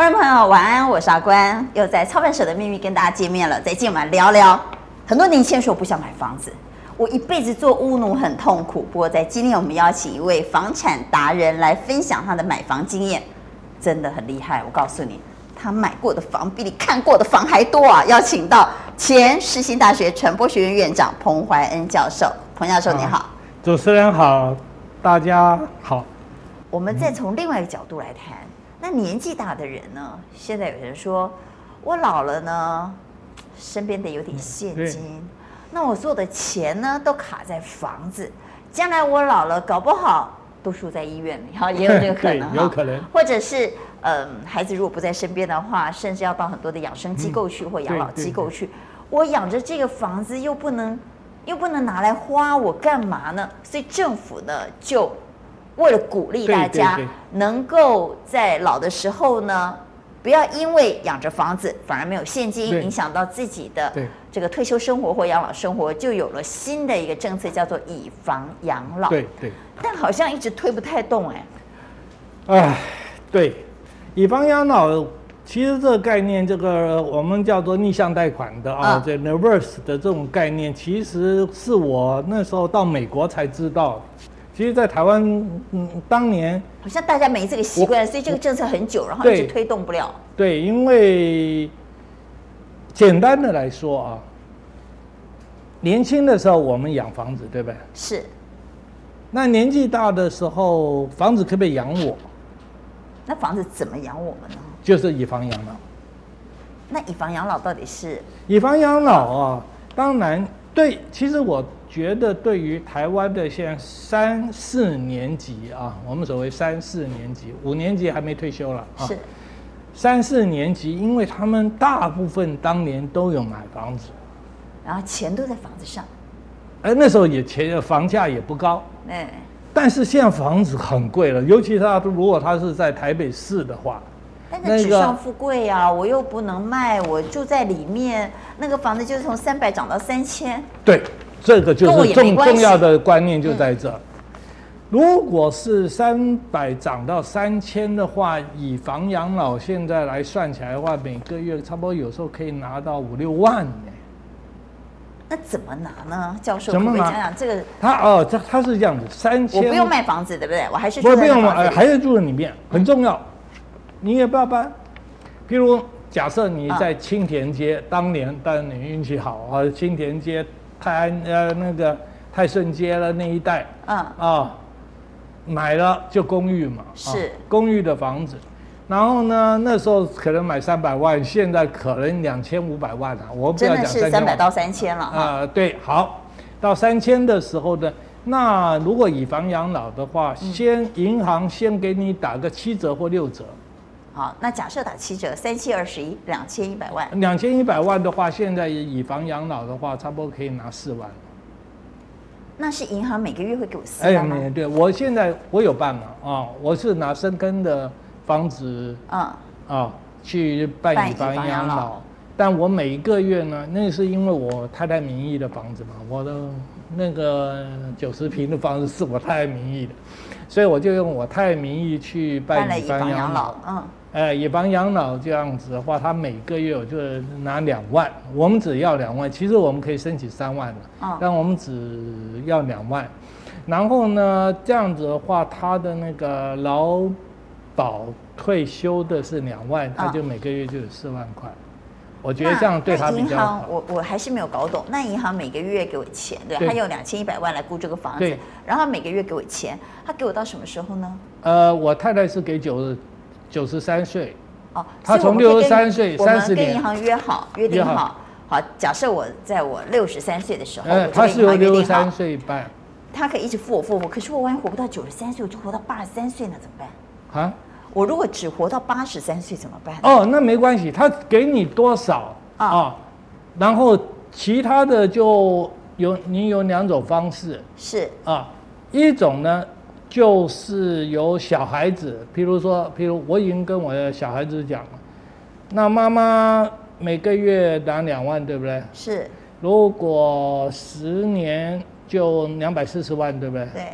观众朋友，晚安，我是阿关，又在操盘手的秘密跟大家见面了。在今晚聊聊，很多年轻人说不想买房子，我一辈子做屋奴很痛苦。不过在今天，我们邀请一位房产达人来分享他的买房经验，真的很厉害。我告诉你，他买过的房比你看过的房还多啊！邀请到前世新大学传播学院院长彭怀恩教授，彭教授你好，主持人好，大家好。我们再从另外一个角度来谈。那年纪大的人呢？现在有人说，我老了呢，身边得有点现金。那我做的钱呢，都卡在房子。将来我老了，搞不好都输在医院里，哈，也有这个可能，有可能。或者是，嗯、呃，孩子如果不在身边的话，甚至要到很多的养生机构去，或养老机构去。我养着这个房子，又不能，又不能拿来花，我干嘛呢？所以政府呢，就。为了鼓励大家能够在老的时候呢，不要因为养着房子反而没有现金，影响到自己的这个退休生活或养老生活，就有了新的一个政策，叫做以房养老。对对。但好像一直推不太动哎。哎，对，以房养老，其实这个概念，这个我们叫做逆向贷款的啊，这 reverse 的这种概念，其实是我那时候到美国才知道。其实，在台湾，嗯，当年好像大家没这个习惯，所以这个政策很久，然后一直推动不了。对，因为简单的来说啊，年轻的时候我们养房子，对不对？是。那年纪大的时候，房子可不可以养我？那房子怎么养我们呢？就是以房养老。那以房养老到底是？以房养老啊，当然对。其实我。觉得对于台湾的现在三四年级啊，我们所谓三四年级，五年级还没退休了啊。是。三四年级，因为他们大部分当年都有买房子，然后钱都在房子上。哎，那时候也钱房价也不高。哎。但是现在房子很贵了，尤其他如果他是在台北市的话。但是纸上富贵呀、啊，我又不能卖，我住在里面，那个房子就是从三百涨到三千。对。这个就是重重要的观念就在这。如果是三百涨到三千的话，以房养老现在来算起来的话，每个月差不多有时候可以拿到五六万呢。那怎么拿呢？教授，怎么讲讲这个？他哦，他他是这样子，三千。我不用卖房子，对不对？我还是不不用卖，还是住在里面，很重要。你也不要搬。譬如假设你在青田街，当年当然你运气好啊，青田街。泰安呃那个泰顺街了那一带，嗯。啊、哦，买了就公寓嘛，是、哦、公寓的房子，然后呢那时候可能买三百万，现在可能两千五百万了、啊，我不要讲三百到三千了啊、呃，对，好，到三千的时候呢，那如果以房养老的话，嗯、先银行先给你打个七折或六折。好，那假设打七折，三七二十一，两千一百万。两千一百万的话，现在以房养老的话，差不多可以拿四万。那是银行每个月会给我四万吗？哎，对，我现在我有办嘛啊，我是拿深根的房子，啊啊，去办以房养老。但我每一个月呢，那是因为我太太名义的房子嘛，我的那个九十平的房子是我太太名义的，所以我就用我太太名义去办以房养老，嗯。呃，以房养老这样子的话，他每个月我就拿两万，我们只要两万，其实我们可以申请三万的，哦、但我们只要两万。然后呢，这样子的话，他的那个劳保退休的是两万，他就每个月就有四万块。哦、我觉得这样对他比较好。银行，我我还是没有搞懂，那银行每个月给我钱，对，对他用两千一百万来估这个房子，对然后每个月给我钱，他给我到什么时候呢？呃，我太太是给九。九十三岁，哦，他从六十三岁，三十年，跟银行约好，约定好，好，假设我在我六十三岁的时候，他是有六十三岁半，他可以一直付我付我，可是我万一活不到九十三岁，我就活到八十三岁，那怎么办？啊？我如果只活到八十三岁怎么办？哦，那没关系，他给你多少啊？然后其他的就有你有两种方式，是啊，一种呢。就是有小孩子，譬如说，譬如我已经跟我的小孩子讲了，那妈妈每个月拿两万，对不对？是。如果十年就两百四十万，对不对？对。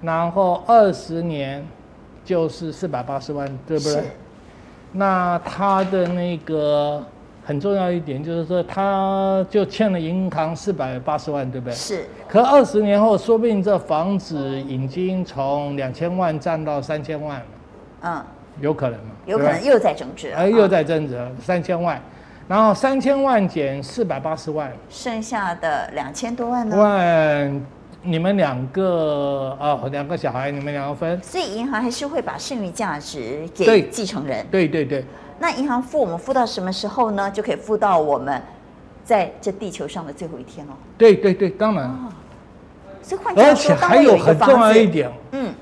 然后二十年就是四百八十万，对不对？是。那他的那个很重要一点就是说，他就欠了银行四百八十万，对不对？是。可二十年后，说不定这房子已经从两千万涨到三千万了。嗯。有可能吗？有可能又在增值。哎，又在增值，三千万，然后三千万减四百八十万，剩下的两千多万呢？万，你们两个啊，两个小孩，你们两个分。所以银行还是会把剩余价值给继承人。对对对。那银行付我们付到什么时候呢？就可以付到我们在这地球上的最后一天哦。对对对，当然。哦、所以换句话说，而且还有很重要一点，嗯。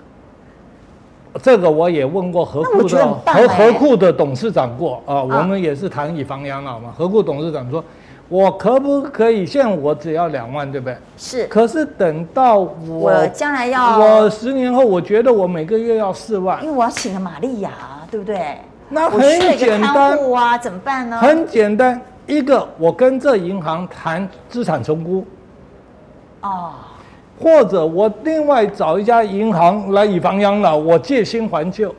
这个我也问过何库的和合库的董事长过啊，我们也是谈以房养老嘛。何库董事长说，我可不可以？现在我只要两万，对不对？是。可是等到我，我将来要，我十年后，我觉得我每个月要四万，因为我要请个玛利亚，对不对？那很简单啊，怎么办呢？很简单，一个我跟这银行谈资产重估。哦。或者我另外找一家银行来以房养老，我借新还旧。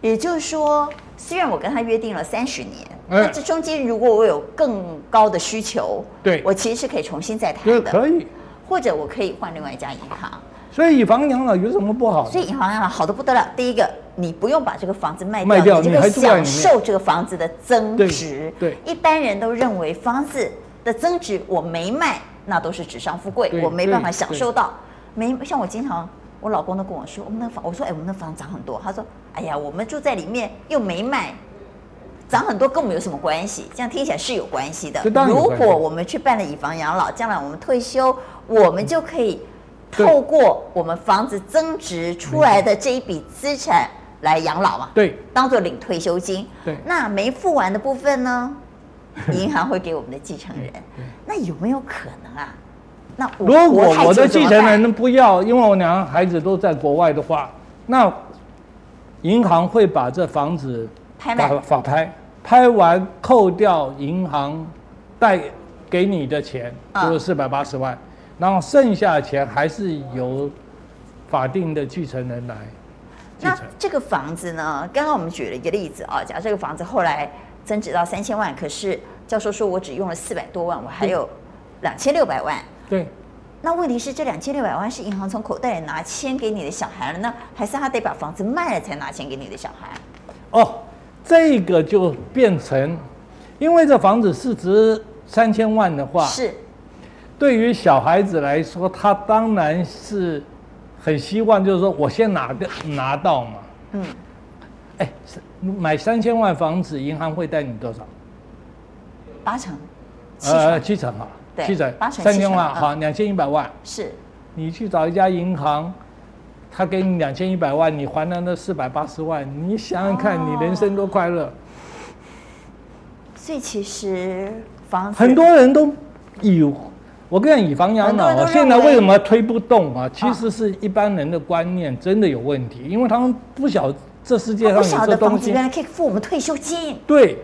也就是说，虽然我跟他约定了三十年，那这中间如果我有更高的需求，对，我其实是可以重新再谈的，可以。或者我可以换另外一家银行。所以以房养老有什么不好？所以以房养老好的不得了。第一个，你不用把这个房子卖掉，卖掉你就可以享受这个房子的增值。对，一般人都认为房子的增值我没卖。那都是纸上富贵，我没办法享受到。没像我经常，我老公都跟我说，我们那房，我说哎，我们那房涨很多。他说，哎呀，我们住在里面又没卖，涨很多跟我们有什么关系？这样听起来是有关系的。如果我们去办了以房养老，将来我们退休，我们就可以透过我们房子增值出来的这一笔资产来养老嘛？对，当做领退休金。对，那没付完的部分呢？银行会给我们的继承人，那有没有可能啊？那如果我的继承人不要，因为我两个孩子都在国外的话，那银行会把这房子拍卖法拍，拍完扣掉银行贷给你的钱，就是四百八十万，然后剩下的钱还是由法定的继承人来。那这个房子呢？刚刚我们举了一个例子啊，假设这个房子后来。增值到三千万，可是教授说我只用了四百多万，我还有两千六百万。对，那问题是这两千六百万是银行从口袋里拿钱给你的小孩了呢，还是他得把房子卖了才拿钱给你的小孩？哦，这个就变成，因为这房子市值三千万的话，是对于小孩子来说，他当然是很希望，就是说我先拿个拿到嘛。嗯。哎，买三千万房子，银行会贷你多少？八成，呃，七成哈，七成，八成，三千万好，两千一百万。是，你去找一家银行，他给你两千一百万，你还了那四百八十万，你想想看，你人生多快乐。所以其实房子很多人都以，我跟你讲以房养老，现在为什么推不动啊？其实是一般人的观念真的有问题，因为他们不晓。这世界上有这东西，原来可以付我们退休金。对，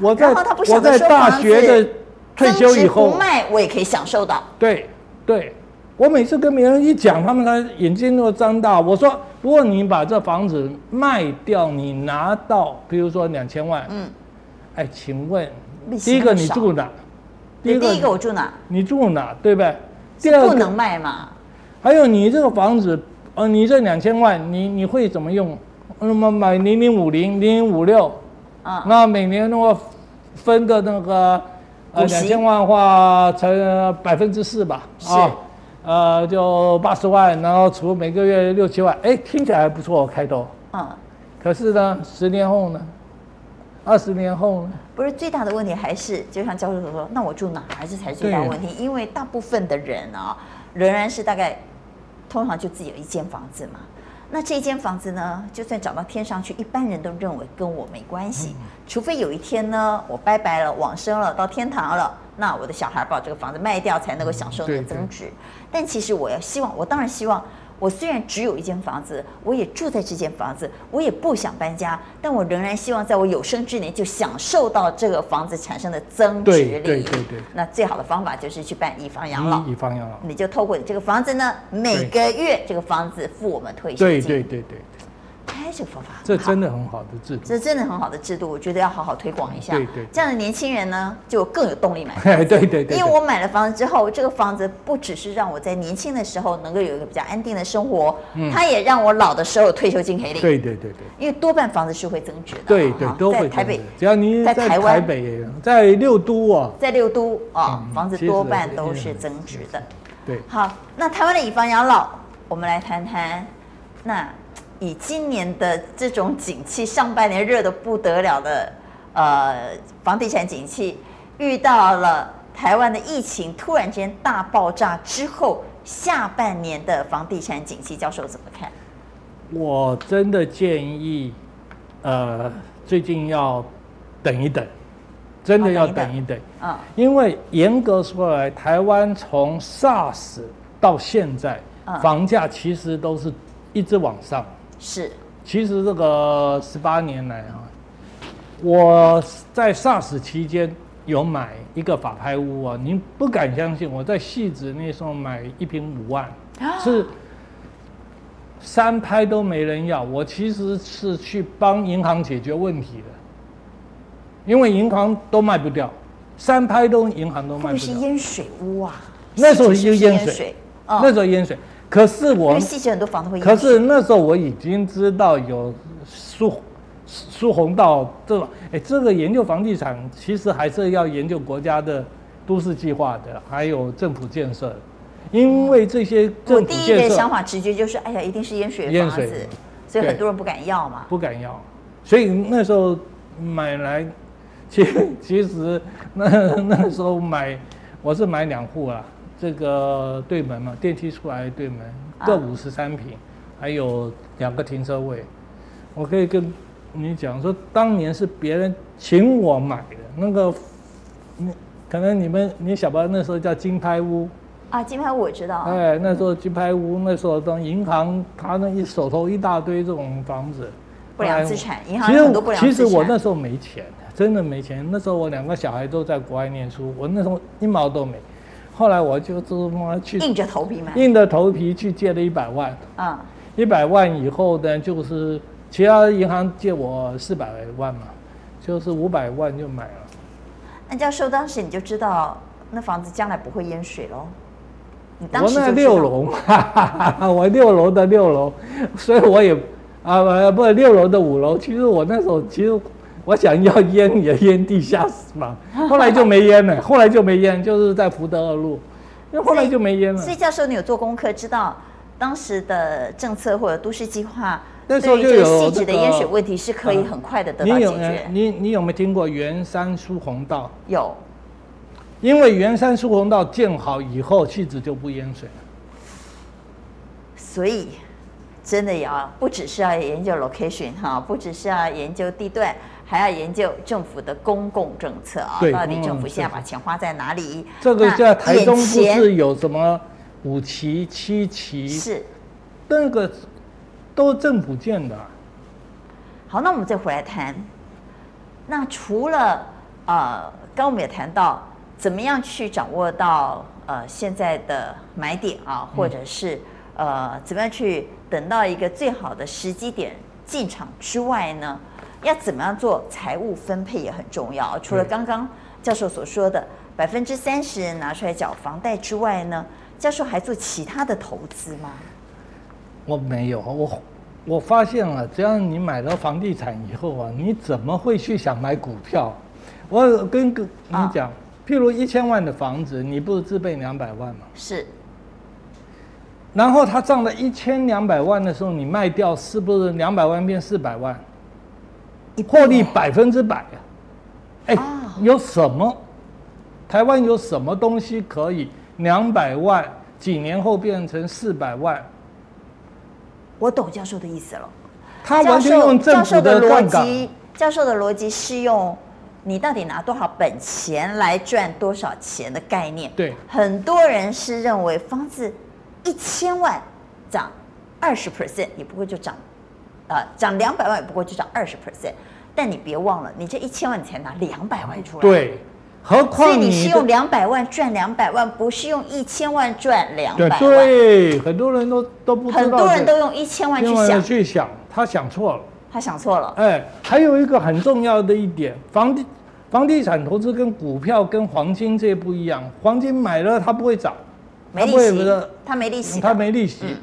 我在我在大学的退休以后不卖，我也可以享受到。对，对，我每次跟别人一讲，他们的眼睛都张大。我说，如果你把这房子卖掉，你拿到，比如说两千万，嗯，哎，请问，第一个你住哪？第一个，第一个我住哪？你住哪？对不对？第二个不能卖嘛。还有你这个房子，呃，你这两千万，你你会怎么用？那么买零零五零零零五六，啊，那每年那个分个那个呃两千万的话乘百分之四吧，啊，呃就八十万，然后除每个月六七万，哎，听起来还不错，开头，啊，可是呢，十年后呢，二十年后呢？不是最大的问题，还是就像教授所说，那我住哪儿？这才是最大的问题，因为大部分的人啊，仍然是大概通常就自己有一间房子嘛。那这间房子呢，就算涨到天上去，一般人都认为跟我没关系，除非有一天呢，我拜拜了，往生了，到天堂了，那我的小孩把这个房子卖掉，才能够享受那个增值。但其实我要希望，我当然希望。我虽然只有一间房子，我也住在这间房子，我也不想搬家，但我仍然希望在我有生之年就享受到这个房子产生的增值利益。对对对对。那最好的方法就是去办以房养老。以房养老。你就透过你这个房子呢，每个月这个房子付我们退休金。对对对对。这个方法，这真的很好的制度，这真的很好的制度，我觉得要好好推广一下。对对，这样的年轻人呢，就更有动力买。对对对，对，因为我买了房子之后，这个房子不只是让我在年轻的时候能够有一个比较安定的生活，嗯，它也让我老的时候有退休金可以领。对对对对，因为多半房子是会增值的。对对，都会。在台北，只要你在台湾、台北、在六都啊，在六都啊，房子多半都是增值的。对，好，那台湾的以房养老，我们来谈谈。那以今年的这种景气，上半年热的不得了的，呃，房地产景气遇到了台湾的疫情突然间大爆炸之后，下半年的房地产景气，教授怎么看？我真的建议，呃，最近要等一等。真的要等一等，啊，因为严格说来，台湾从 SARS 到现在，房价其实都是一直往上。是，其实这个十八年来啊，我在 SARS 期间有买一个法拍屋啊，您不敢相信，我在汐止那时候买一瓶五万，是三拍都没人要，我其实是去帮银行解决问题的。因为银行都卖不掉，三拍都银行都卖不掉。那是淹水屋啊？那时候就淹水，那时候淹水。可是我，因为细节很多房子会。可是那时候我已经知道有苏苏红道这种，哎，这个研究房地产其实还是要研究国家的都市计划的，还有政府建设。因为这些政府建设，我第一个想法直觉就是，哎呀，一定是淹水的房子，所以很多人不敢要嘛。不敢要，所以那时候买来。其其实那 那时候买，我是买两户啊，这个对门嘛，电梯出来对门各五十三平，还有两个停车位。我可以跟你讲说，当年是别人请我买的那个，你可能你们你晓不那时候叫金拍屋啊？金拍屋我知道。哎，那时候金拍屋，那时候当银行他那一手头一大堆这种房子，不良资产，银行有很多不良资产。其实我那时候没钱。真的没钱，那时候我两个小孩都在国外念书，我那时候一毛都没。后来我就这么去硬着头皮买，硬着头皮去借了一百万。啊，一百万以后呢，就是其他银行借我四百万嘛，就是五百万就买了。那教授当时你就知道那房子将来不会淹水喽？你当时我那六楼，我六楼的六楼，所以我也啊不不六楼的五楼，其实我那时候其实。我想要淹也淹地下室嘛，后来就没淹了，后来就没淹，就是在福德二路，因为后来就没淹了。所以教授，你有做功课，知道当时的政策或者都市计划，那时候就有细致的淹水问题是可以很快的得到解决。你你有没有听过圆山疏洪道？有，因为圆山疏洪道建好以后，汐止就不淹水了。所以真的要不只是要研究 location 哈，不只是要研究地段。还要研究政府的公共政策啊，到底政府现在把钱花在哪里？这个在台中不是有什么五期、七期？是，那个都政府建的。好，那我们再回来谈。那除了呃，刚我们也谈到怎么样去掌握到呃现在的买点啊，或者是呃怎么样去等到一个最好的时机点进场之外呢？要怎么样做财务分配也很重要。除了刚刚教授所说的百分之三十拿出来缴房贷之外呢，教授还做其他的投资吗？我没有，我我发现了，只要你买了房地产以后啊，你怎么会去想买股票？我跟个你讲，啊、譬如一千万的房子，你不是自备两百万吗？是。然后它涨了一千两百万的时候，你卖掉，是不是两百万变四百万？获利百分之百啊！哎，有什么？台湾有什么东西可以两百万几年后变成四百万？我懂教授的意思了。他完全用政府的逻辑，教授的逻辑是用你到底拿多少本钱来赚多少钱的概念。对，很多人是认为房子一千万涨二十 percent，你不会就涨。呃，涨两百万也，不过就涨二十 percent，但你别忘了，你这一千万你才拿两百万出来。对，何况所以你是用两百万赚两百万，不是用一千万赚两百万。对，很多人都都不知道。很多人都用一千万去想，去想，他想错了。他想错了。哎，还有一个很重要的一点，房地房地产投资跟股票跟黄金这些不一样。黄金买了它不会涨，没利息，它没利息，它没利息。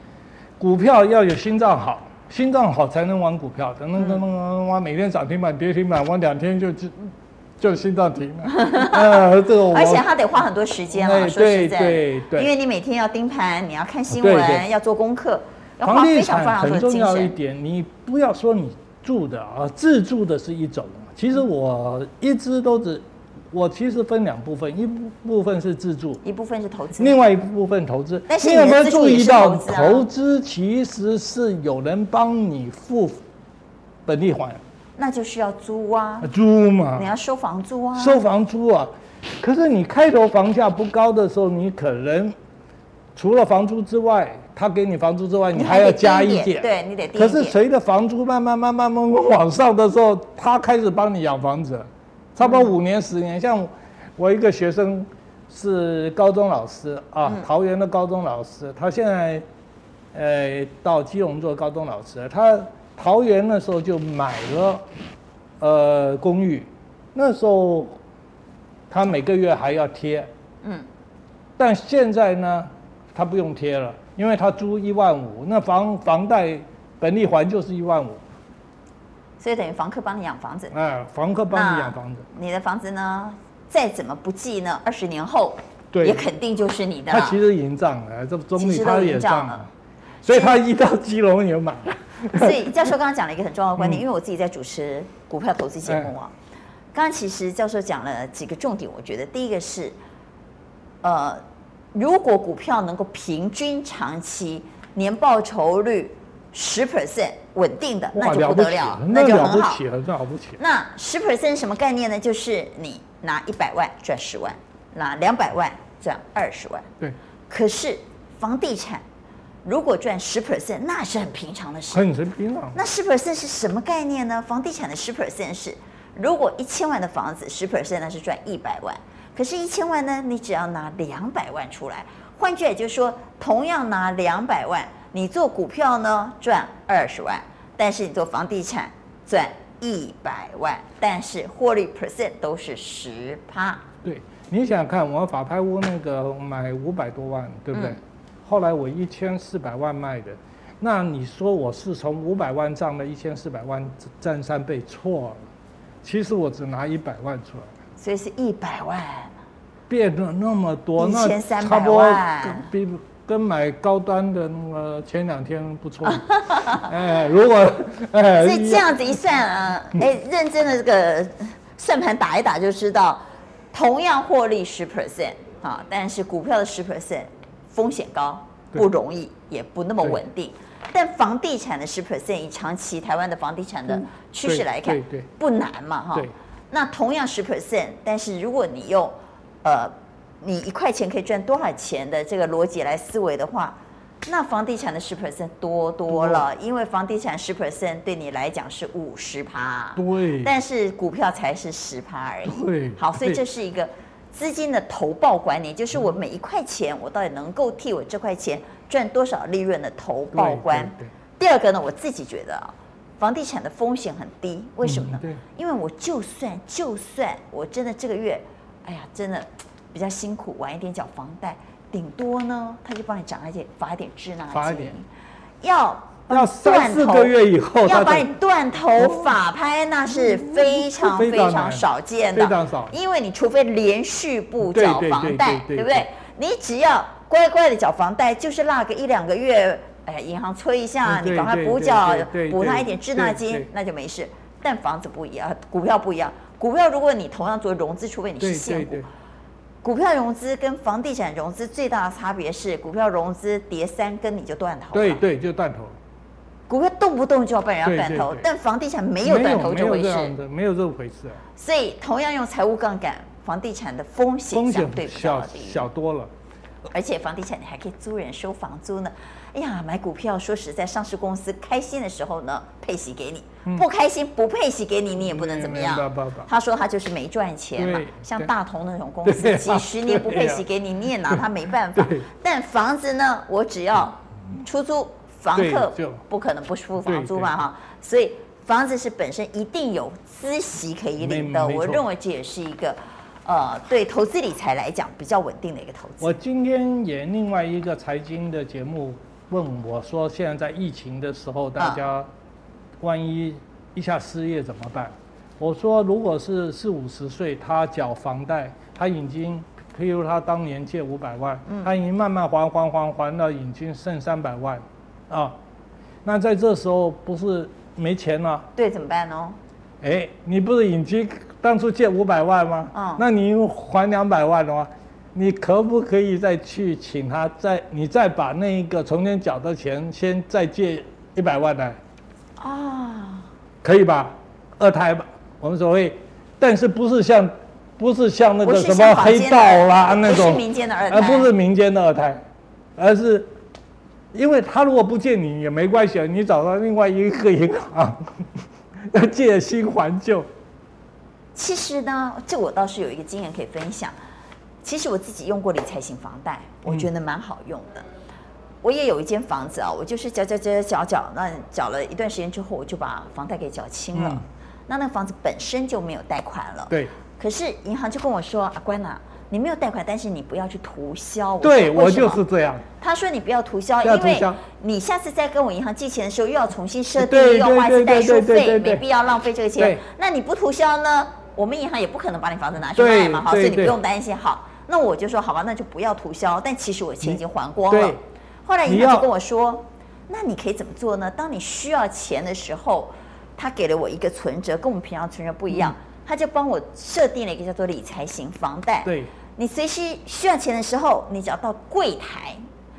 股票要有心脏好，心脏好才能玩股票。等等等等，哇，每天涨停板跌停板，玩两天就就。就心脏停了，呃，这个而且他得花很多时间啊，说实在，对对，因为你每天要盯盘，你要看新闻，要做功课，要花非常非常多的精神。很重要一点，你不要说你住的啊，自住的是一种。其实我一直都只，我其实分两部分，一部分是自住，一部分是投资，另外一部分投资。但是你有没有注意到，投资其实是有人帮你付本地还。那就是要租啊，租嘛，你要收房租啊，收房租啊。可是你开头房价不高的时候，你可能除了房租之外，他给你房租之外，你还要加一点，对你得。可是随着房租慢慢慢慢慢慢往上的时候，他开始帮你养房子，差不多五年十年。像我一个学生是高中老师啊，桃园的高中老师，他现在呃到基隆做高中老师，他。桃园那时候就买了，呃，公寓，那时候他每个月还要贴，嗯，但现在呢，他不用贴了，因为他租一万五，那房房贷本利还就是一万五，所以等于房客帮你养房子，哎，房客帮你养房子，你的房子呢，再怎么不济呢，二十年后，对，也肯定就是你的。他其实已经涨了，这中立他也涨了，所以他一到基隆也买了。所以教授刚刚讲了一个很重要的观点，因为我自己在主持股票投资节目啊。刚刚其实教授讲了几个重点，我觉得第一个是，呃，如果股票能够平均长期年报酬率十 percent 稳定的，那就不得了，那就很好，那了不起。那十 percent 什么概念呢？就是你拿一百万赚十万，拿两百万赚二十万。对。可是房地产。如果赚十 percent，那是很平常的事。很平常。那十 percent 是什么概念呢？房地产的十 percent 是，如果一千万的房子，十 percent 那是赚一百万。可是，一千万呢，你只要拿两百万出来。换句也就是说，同样拿两百万，你做股票呢赚二十万，但是你做房地产赚一百万，但是获利 percent 都是十趴。对，你想想看，我法拍屋那个买五百多万，对不对？嗯后来我一千四百万卖的，那你说我是从五百万涨了一千四百万，占三倍，错了。其实我只拿一百万出来，所以是一百万，变了那么多，一千三百万，比跟买高端的那个前两天不错。哎，如果哎，所以这样子一算啊，哎，认真的这个算盘打一打就知道，同样获利十 percent 啊，但是股票的十 percent。风险高，不容易，也不那么稳定。但房地产的十 percent，以长期台湾的房地产的趋势来看，不难嘛，哈。那同样十 percent，但是如果你用，呃，你一块钱可以赚多少钱的这个逻辑来思维的话，那房地产的十 percent 多多了，因为房地产十 percent 对你来讲是五十趴，对。但是股票才是十趴而已，对。好，所以这是一个。资金的投报观念，就是我每一块钱，我到底能够替我这块钱赚多少利润的投报观。第二个呢，我自己觉得啊，房地产的风险很低，为什么呢？对因为我就算就算我真的这个月，哎呀，真的比较辛苦，晚一点缴房贷，顶多呢，他就帮你涨一点，罚一点滞纳金，要。要三四个月以后，要把你断头法拍，那是非常非常少见的，非常少。因为你除非连续不缴房贷，对不对？你只要乖乖的缴房贷，就是落个一两个月，哎，银行催一下，你赶快补缴，补他一点滞纳金，那就没事。但房子不一样，股票不一样。股票如果你同样做融资，除非你是现股，股票融资跟房地产融资最大的差别是，股票融资跌三根你就断头，对对，就断头。股票动不动就要被人家断头，但房地产没有断头这回事，没有这回事。啊所以同样用财务杠杆，房地产的风险相对比较低，小小多了。而且房地产你还可以租人收房租呢。哎呀，买股票说实在，上市公司开心的时候呢，配息给你；嗯、不开心不配息给你，你也不能怎么样。他说他就是没赚钱嘛，像大同那种公司几十年不配息给你，你也拿他没办法。但房子呢，我只要出租，房客不可能不付房租嘛哈，所以房子是本身一定有孳息可以领的。我认为这也是一个。呃，对投资理财来讲比较稳定的一个投资。我今天演另外一个财经的节目，问我说，现在在疫情的时候，大家万一一下失业怎么办？我说，如果是四五十岁，他缴房贷，他已经，譬如他当年借五百万，他已经慢慢还还还还到已经剩三百万，啊，那在这时候不是没钱了？对，怎么办呢？哎，你不是已经？当初借五百万吗？嗯，那你还两百万的话，你可不可以再去请他再你再把那一个从前缴的钱先再借一百万来？啊，可以吧？二胎吧，我们所谓，但是不是像不是像那个什么黑道啦那种，不是民间的二胎，而不是民间的二胎，而是因为他如果不借你也没关系，你找到另外一个银行要 借新还旧。其实呢，这我倒是有一个经验可以分享。其实我自己用过理财型房贷，我觉得蛮好用的。嗯、我也有一间房子啊，我就是缴缴缴缴缴，那缴了一段时间之后，我就把房贷给缴清了。嗯、那那个房子本身就没有贷款了。对。可是银行就跟我说：“阿关呐、啊，你没有贷款，但是你不要去涂销。”对，我就是这样。他说：“你不要涂销，因为你下次再跟我银行借钱的时候，又要重新设定，又要花一次代收费，没必要浪费这个钱。那你不涂销呢？”我们银行也不可能把你房子拿去卖嘛，哈，所以你不用担心。好，那我就说好吧，那就不要涂销。但其实我钱已经还光了。后来银行就跟我说，那你可以怎么做呢？当你需要钱的时候，他给了我一个存折，跟我们平常存折不一样，他就帮我设定了一个叫做理财型房贷。对，你随时需要钱的时候，你只要到柜台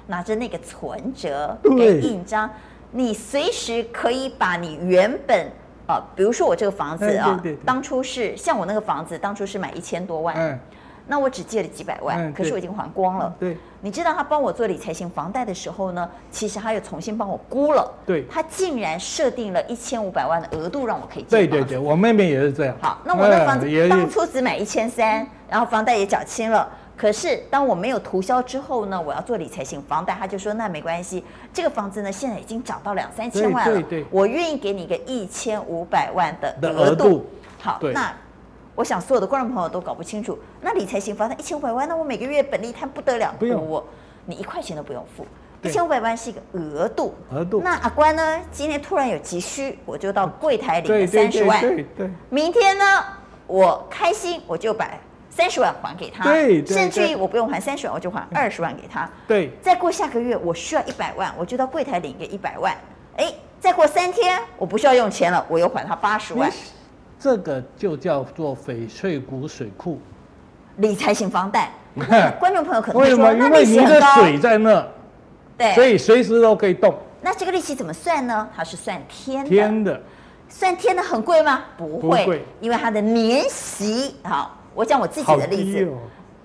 拿着那个存折给印章，你随时可以把你原本。啊，比如说我这个房子啊，当初是像我那个房子，当初是买一千多万，嗯，那我只借了几百万，可是我已经还光了。对，你知道他帮我做理财型房贷的时候呢，其实他又重新帮我估了，对，他竟然设定了一千五百万的额度让我可以借。对对对，我妹妹也是这样。好，那我的房子当初只买一千三，然后房贷也缴清了。可是当我没有涂销之后呢，我要做理财型房贷，他就说那没关系，这个房子呢现在已经涨到两三千万了，对对对，我愿意给你一个一千五百万的额度。度好，那我想所有的观众朋友都搞不清楚，那理财型房贷一千五百万，那我每个月本利摊不得了，不用我，你一块钱都不用付，一千五百万是一个额度，额度。那阿关呢，今天突然有急需，我就到柜台领了三十万，对对对对对，明天呢，我开心我就把。三十万还给他，对甚至于我不用还三十万，我就还二十万给他。对，再过下个月我需要一百万，我就到柜台领个一百万。哎，再过三天我不需要用钱了，我又还他八十万。这个就叫做翡翠谷水库，理财型房贷。观众朋友可能会说，那利息很高。因为你的水在那，对，所以随时都可以动。那这个利息怎么算呢？它是算天的。天的，算天的很贵吗？不会，因为它的年息好。我讲我自己的例子，哦、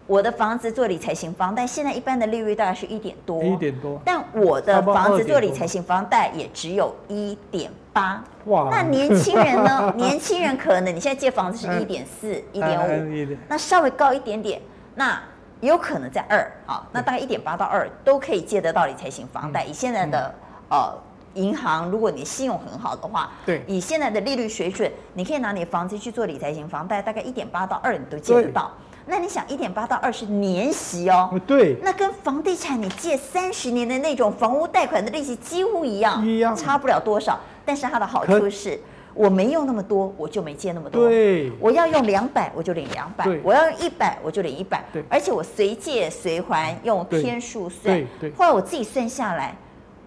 我的房子做理财型房贷，现在一般的利率大概是一点多，一点多。但我的房子做理财型房贷也只有一点八。哇！那年轻人呢？年轻人可能你现在借房子是一点四、一点五，那稍微高一点点，那有可能在二。好，那大概一点八到二都可以借得到理财型房贷。以现在的呃。银行，如果你信用很好的话，对，以现在的利率水准，你可以拿你的房子去做理财型房贷，大概一点八到二，你都借得到。对那你想，一点八到二是年息哦，对，那跟房地产你借三十年的那种房屋贷款的利息几乎一样，一样，差不了多少。但是它的好处是，我没用那么多，我就没借那么多。对，我要用两百，我就领两百；我要用一百，我就领一百。对，而且我随借随还，用天数算。对，对，后来我自己算下来。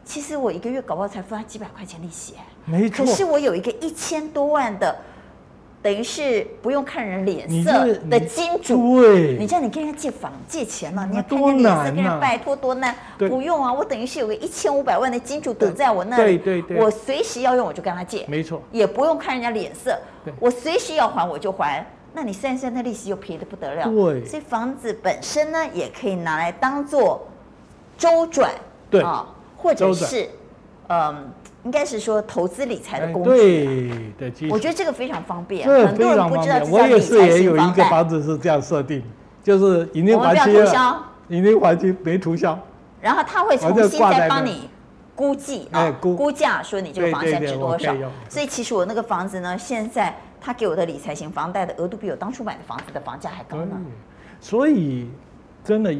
其实我一个月搞不好才付他几百块钱利息，没错。可是我有一个一千多万的，等于是不用看人脸色的金主。对，你这样你跟人家借房借钱嘛，你要看人脸色，跟人拜托多难。不用啊，我等于是有个一千五百万的金主等在我那里。对对对。我随时要用我就跟他借，没错。也不用看人家脸色，我随时要还我就还。那你算一算，那利息又便宜得不得了。对，所以房子本身呢，也可以拿来当做周转，对啊，或者是，嗯，应该是说投资理财的工具。对对，我觉得这个非常方便，很多人不知道。我也是也有一个房子是这样设定，就是已经还清了，已经还清没涂销，然后他会重新再帮你。估计啊，估价说你这个房产值多少，所以其实我那个房子呢，现在他给我的理财型房贷的额度比我当初买的房子的房价还高呢。所以真的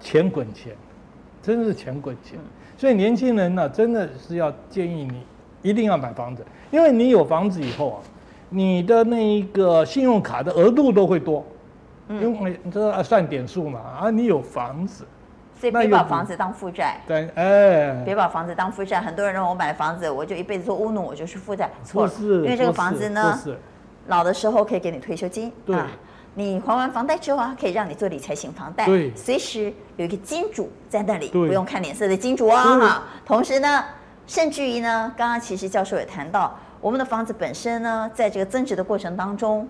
钱滚钱，真的是钱滚钱。所以年轻人呢，真的是要建议你一定要买房子，因为你有房子以后啊，你的那一个信用卡的额度都会多，因为这算点数嘛啊，你有房子。所以别把房子当负债，对，哎，别把房子当负债。很多人认为我买了房子，我就一辈子做乌奴，我就是负债。错了，因为这个房子呢，老的时候可以给你退休金，对，你还完房贷之后啊，可以让你做理财型房贷，对，随时有一个金主在那里，不用看脸色的金主啊，哈。同时呢，甚至于呢，刚刚其实教授也谈到，我们的房子本身呢，在这个增值的过程当中，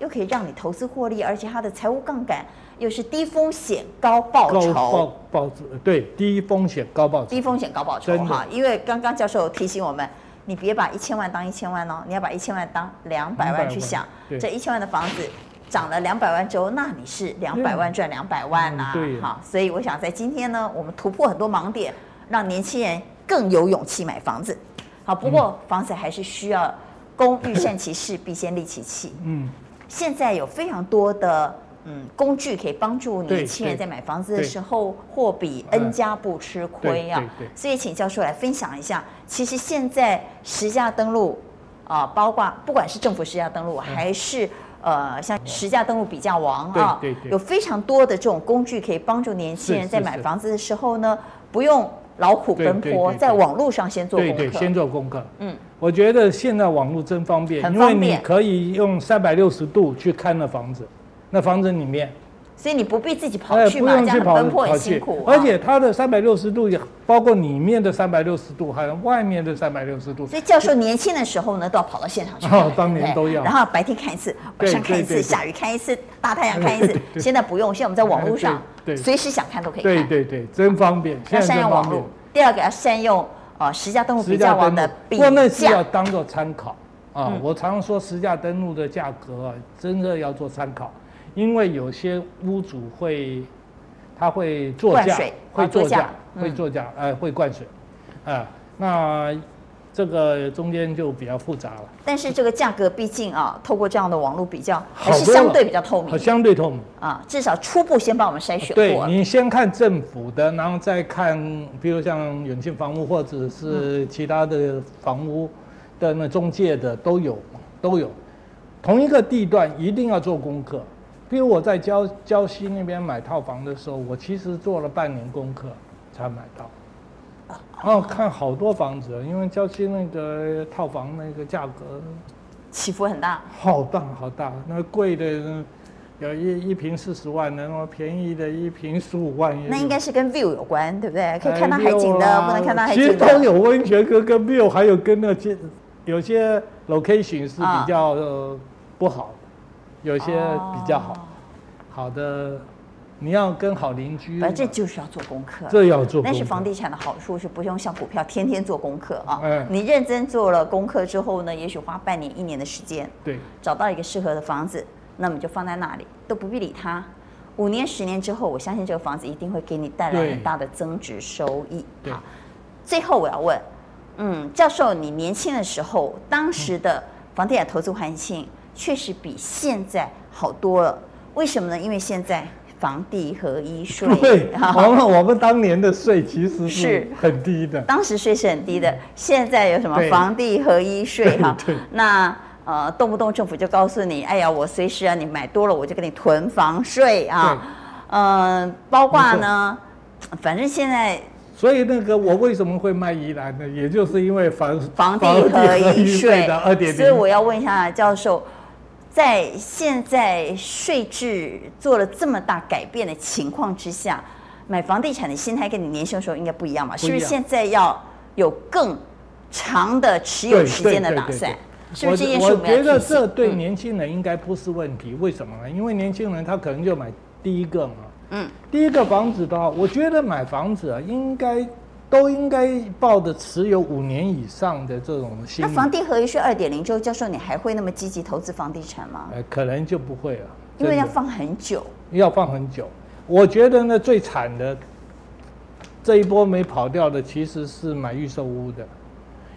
又可以让你投资获利，而且它的财务杠杆。又是低风险高报酬，报报对，低风险高报酬，低风险高报酬哈。因为刚刚教授提醒我们，你别把一千万当一千万哦，你要把一千万当两百万去想。这一千万的房子涨了两百万之后，那你是两百万赚两百万呐。对，好，所以我想在今天呢，我们突破很多盲点，让年轻人更有勇气买房子。好，不过房子还是需要工欲善其事，必先利其器。嗯，现在有非常多的。嗯，工具可以帮助年轻人在买房子的时候货比 N 家不吃亏啊。所以请教授来分享一下，其实现在实价登录啊，包括不管是政府实价登录，还是呃像实价登录比价王啊，有非常多的这种工具可以帮助年轻人在买房子的时候呢，不用劳苦奔波，在网络上先做功课。对对，先做功课。嗯，我觉得现在网络真方便，因为你可以用三百六十度去看那房子。那房子里面，所以你不必自己跑去嘛，这样奔波很辛苦。而且它的三百六十度也包括里面的三百六十度，还有外面的三百六十度。所以教授年轻的时候呢，都要跑到现场去。哦，当年都要。然后白天看一次，晚上看一次，下雨看一次，大太阳看一次。现在不用，现在我们在网络上，随时想看都可以看。对对对，真方便。要善用网络。第二个要善用呃实价登录比较网的比价。不过那是要当做参考啊。我常常说实价登录的价格啊，真的要做参考。因为有些屋主会，他会作价，会作价，会作价，呃，会灌水，啊，那这个中间就比较复杂了。但是这个价格毕竟啊，透过这样的网络比较，还是相对比较透明，相对透明啊，至少初步先帮我们筛选过。对，你先看政府的，然后再看，比如像远近房屋或者是其他的房屋的那中介的都有，都有。同一个地段一定要做功课。比如我在礁礁溪那边买套房的时候，我其实做了半年功课才买到，然后看好多房子，因为郊区那个套房那个价格起伏很大，好大好大，那贵的有一一平四十万，然后便宜的一平十五万。那应该是跟 view 有关，对不对？可以看到海景的，啊、不能看到海景的。其实都有温泉跟跟 view，还有跟那些有些 location 是比较不好。有些比较好，好的，你要跟好邻居。反正这就是要做功课。这要做。但是房地产的好处是不用像股票天天做功课啊。嗯。你认真做了功课之后呢，也许花半年、一年的时间，对，找到一个适合的房子，那么就放在那里，都不必理它。五年、十年之后，我相信这个房子一定会给你带来很大的增值收益。对。好，最后我要问，嗯，教授，你年轻的时候，当时的房地产投资环境？确实比现在好多了，为什么呢？因为现在房地合一税，对，我们我们当年的税其实是很低的，当时税是很低的。现在有什么房地合一税哈？那呃，动不动政府就告诉你，哎呀，我随时啊，你买多了我就给你囤房税啊，嗯、呃，包括呢，反正现在。所以那个我为什么会卖宜兰呢？也就是因为房房地合一税的二点零。所以我要问一下教授。在现在税制做了这么大改变的情况之下，买房地产的心态跟你年轻的时候应该不一样吧？是不是现在要有更长的持有时间的打算？是不是这件事我觉得这对年轻人应该不是问题。嗯、为什么呢？因为年轻人他可能就买第一个嘛。嗯。第一个房子的话，我觉得买房子啊，应该都应该报的持有五年以上的这种心。那房地合一税二点零，周教授，你还会那么积极投资房地产吗？呃，可能就不会了。因为要放很久。要放很久。我觉得呢，最惨的这一波没跑掉的，其实是买预售屋的。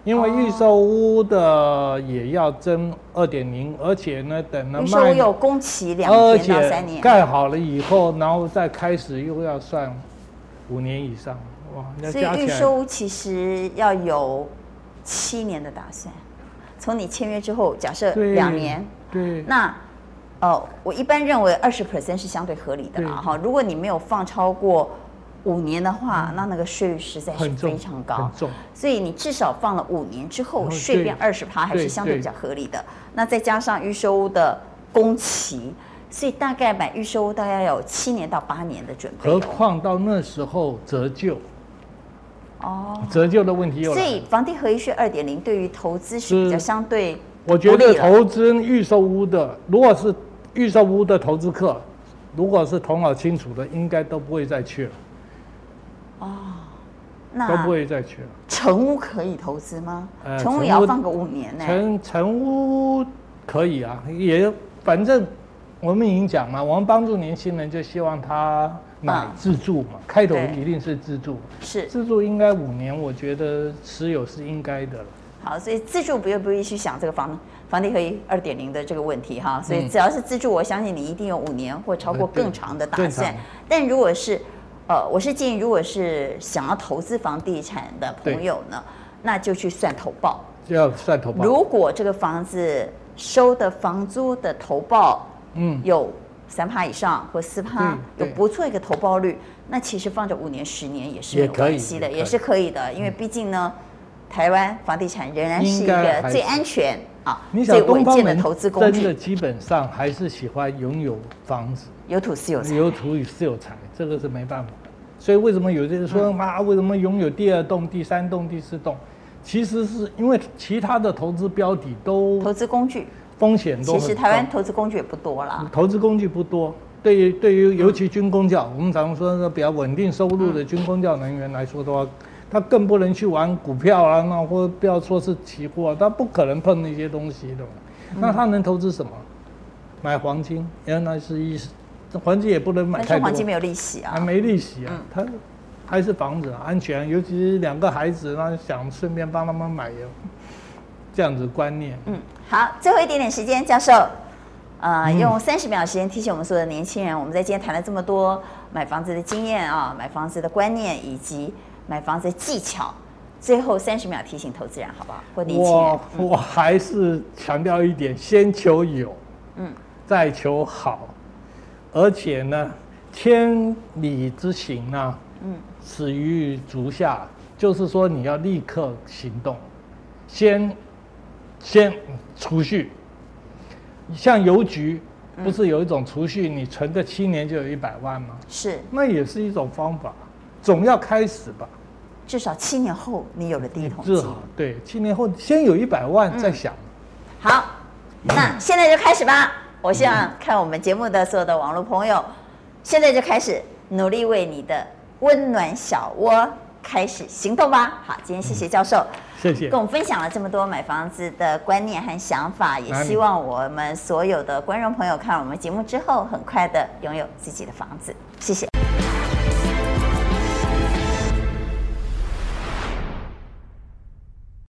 因为预售屋的也要征二点零，而且呢，等了卖，预售有工期两年到三年，盖好了以后，然后再开始又要算五年以上，哇！所以预售屋其实要有七年的打算，从你签约之后，假设两年，对，那哦，我一般认为二十 percent 是相对合理的啦，哈，如果你没有放超过。五年的话，嗯、那那个税率实在是非常高，所以你至少放了五年之后，税变二十趴还是相对比较合理的。那再加上预收屋的工期，所以大概买预售屋大概有七年到八年的准备。何况到那时候折旧，哦，折旧的问题有。所以房地合一税二点零对于投资是比较相对，我觉得投资预售屋的，如果是预售屋的投资客，如果是头脑清楚的，应该都不会再去了。哦，那都不会再去了。成屋可以投资吗？呃，成屋也要放个五年呢。成成屋可以啊，也反正我们已经讲了，我们帮助年轻人就希望他买自住嘛，嗯、开头一定是自住。是自住应该五年，我觉得持有是应该的了。好，所以自住不用不必去想这个房房地合一二点零的这个问题哈。所以只要是自住，我相信你一定有五年或超过更长的打算。但如果是呃，我是建议，如果是想要投资房地产的朋友呢，那就去算投报，就要算投报。如果这个房子收的房租的投报，嗯，有三趴以上或四趴，有不错一个投报率，那其实放着五年、十年也是没有关系的，也是可以的，因为毕竟呢，台湾房地产仍然是一个最安全啊、最稳健的投资工具。真的基本上还是喜欢拥有房子，有土是有财，有土与是有财，这个是没办法。所以为什么有些人说妈，为什么拥有第二栋、第三栋、第四栋？其实是因为其他的投资标的都投资工具风险都。其实台湾投资工具也不多啦。投资工具不多，对于对于尤其军工教，我们常说那比较稳定收入的军工教人员来说的话，他更不能去玩股票啊，那或不要说是期货，他不可能碰那些东西的。那他能投资什么？买黄金，原来是意思。黄金也不能买太多，黄金没有利息啊，还没利息啊，他还是房子啊，安全，尤其是两个孩子，那想顺便帮他们买的，这样子观念。嗯，好，最后一点点时间，教授，呃，嗯、用三十秒时间提醒我们所有的年轻人，我们在今天谈了这么多买房子的经验啊，买房子的观念以及买房子的技巧，最后三十秒提醒投资人好不好？或年轻人，我、嗯、我还是强调一点，先求有，嗯，再求好。而且呢，千里之行呢，嗯，始于足下，就是说你要立刻行动，先先储蓄。像邮局，不是有一种储蓄，你存个七年就有一百万吗？是，那也是一种方法，总要开始吧。至少七年后你有了第一桶金。对，七年后先有一百万再想。嗯、好，那现在就开始吧。我希望看我们节目的所有的网络朋友，现在就开始努力为你的温暖小窝开始行动吧。好，今天谢谢教授，谢谢，跟我们分享了这么多买房子的观念和想法，也希望我们所有的观众朋友看我们节目之后，很快的拥有自己的房子。谢谢。